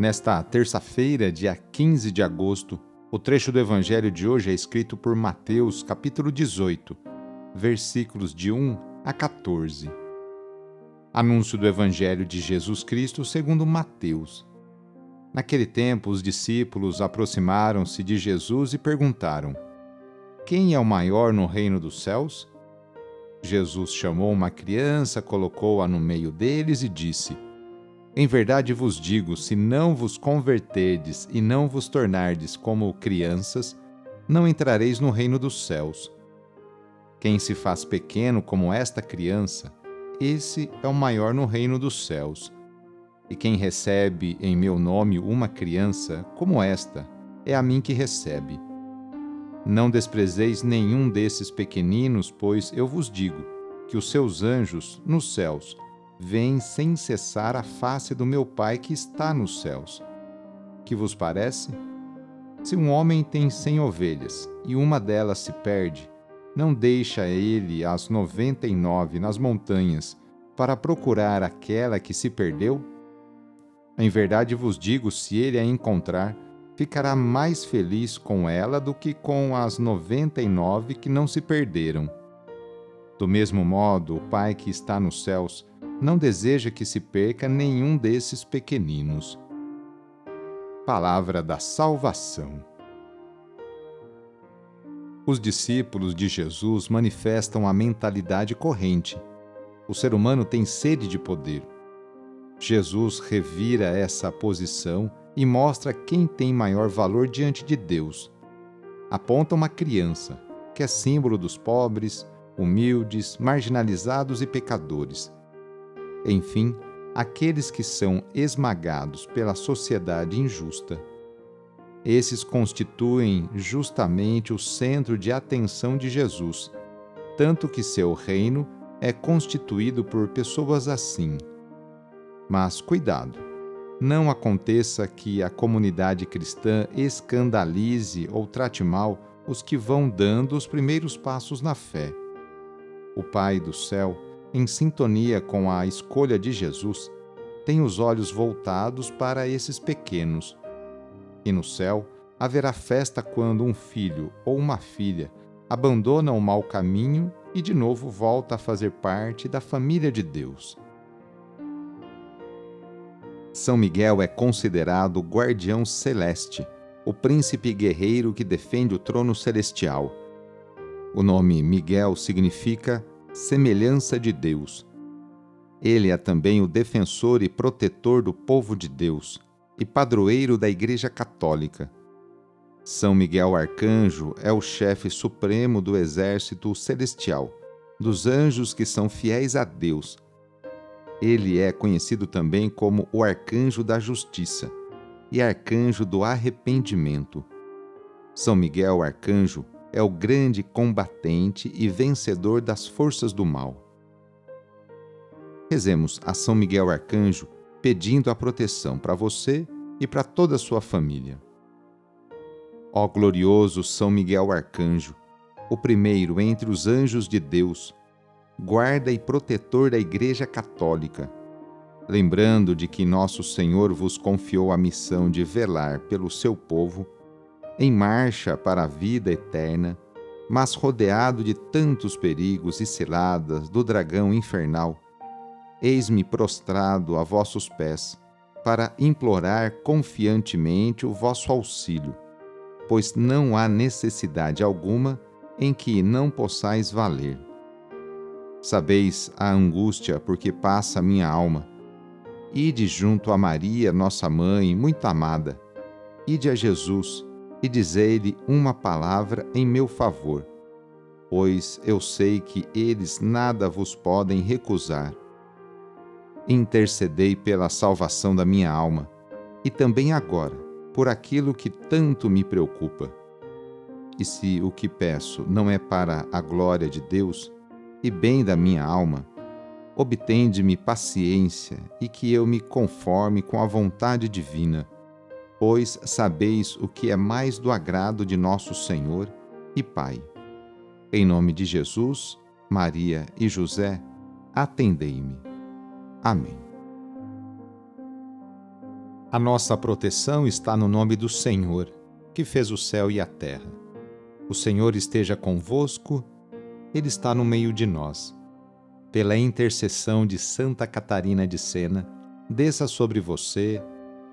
Nesta terça-feira, dia 15 de agosto, o trecho do Evangelho de hoje é escrito por Mateus, capítulo 18, versículos de 1 a 14. Anúncio do Evangelho de Jesus Cristo segundo Mateus. Naquele tempo, os discípulos aproximaram-se de Jesus e perguntaram: Quem é o maior no reino dos céus? Jesus chamou uma criança, colocou-a no meio deles e disse: em verdade vos digo: se não vos converterdes e não vos tornardes como crianças, não entrareis no reino dos céus. Quem se faz pequeno como esta criança, esse é o maior no reino dos céus. E quem recebe em meu nome uma criança como esta, é a mim que recebe. Não desprezeis nenhum desses pequeninos, pois eu vos digo que os seus anjos nos céus vem sem cessar a face do meu Pai que está nos céus. Que vos parece? Se um homem tem cem ovelhas e uma delas se perde, não deixa ele as noventa e nove nas montanhas para procurar aquela que se perdeu? Em verdade vos digo: se ele a encontrar, ficará mais feliz com ela do que com as noventa e nove que não se perderam. Do mesmo modo, o Pai que está nos céus não deseja que se perca nenhum desses pequeninos. Palavra da Salvação. Os discípulos de Jesus manifestam a mentalidade corrente. O ser humano tem sede de poder. Jesus revira essa posição e mostra quem tem maior valor diante de Deus. Aponta uma criança, que é símbolo dos pobres, humildes, marginalizados e pecadores enfim, aqueles que são esmagados pela sociedade injusta. Esses constituem justamente o centro de atenção de Jesus, tanto que seu reino é constituído por pessoas assim. Mas cuidado! Não aconteça que a comunidade cristã escandalize ou trate mal os que vão dando os primeiros passos na fé. O Pai do céu em sintonia com a escolha de Jesus, tem os olhos voltados para esses pequenos. E no céu haverá festa quando um filho ou uma filha abandona o mau caminho e de novo volta a fazer parte da família de Deus. São Miguel é considerado o guardião celeste, o príncipe guerreiro que defende o trono celestial. O nome Miguel significa semelhança de Deus. Ele é também o defensor e protetor do povo de Deus e padroeiro da Igreja Católica. São Miguel Arcanjo é o chefe supremo do exército celestial, dos anjos que são fiéis a Deus. Ele é conhecido também como o Arcanjo da Justiça e Arcanjo do Arrependimento. São Miguel Arcanjo é o grande combatente e vencedor das forças do mal. Rezemos a São Miguel Arcanjo pedindo a proteção para você e para toda a sua família. Ó glorioso São Miguel Arcanjo, o primeiro entre os anjos de Deus, guarda e protetor da Igreja Católica, lembrando de que nosso Senhor vos confiou a missão de velar pelo seu povo em marcha para a vida eterna, mas rodeado de tantos perigos e ciladas do dragão infernal, eis-me prostrado a vossos pés, para implorar confiantemente o vosso auxílio, pois não há necessidade alguma em que não possais valer. Sabeis a angústia por que passa minha alma. Ide junto a Maria, nossa mãe, muito amada. Ide a Jesus e dizei-lhe uma palavra em meu favor, pois eu sei que eles nada vos podem recusar. Intercedei pela salvação da minha alma e também agora por aquilo que tanto me preocupa e se o que peço não é para a glória de Deus e bem da minha alma, obtende-me paciência e que eu me conforme com a vontade divina, pois sabeis o que é mais do agrado de nosso Senhor e Pai. Em nome de Jesus, Maria e José, atendei-me. Amém. A nossa proteção está no nome do Senhor, que fez o céu e a terra. O Senhor esteja convosco, Ele está no meio de nós. Pela intercessão de Santa Catarina de Sena, desça sobre você,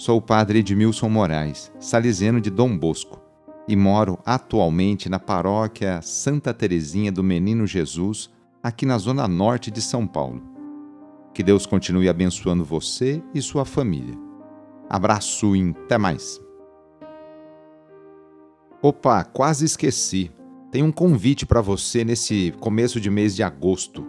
Sou o padre Edmilson Moraes, salesiano de Dom Bosco, e moro atualmente na paróquia Santa Teresinha do Menino Jesus, aqui na zona norte de São Paulo. Que Deus continue abençoando você e sua família. Abraço e até mais. Opa, quase esqueci tem um convite para você nesse começo de mês de agosto.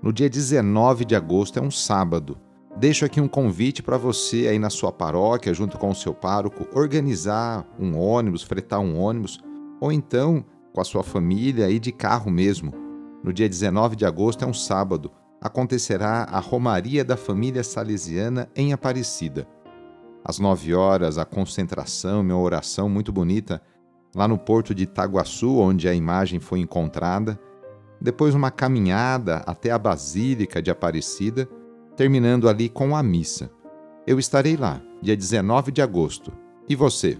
No dia 19 de agosto, é um sábado. Deixo aqui um convite para você aí na sua paróquia, junto com o seu pároco, organizar um ônibus, fretar um ônibus, ou então com a sua família e de carro mesmo. No dia 19 de agosto, é um sábado, acontecerá a Romaria da Família Salesiana em Aparecida. Às 9 horas, a concentração, minha oração muito bonita lá no porto de Itaguaçu, onde a imagem foi encontrada, depois uma caminhada até a Basílica de Aparecida, terminando ali com a missa. Eu estarei lá, dia 19 de agosto. E você?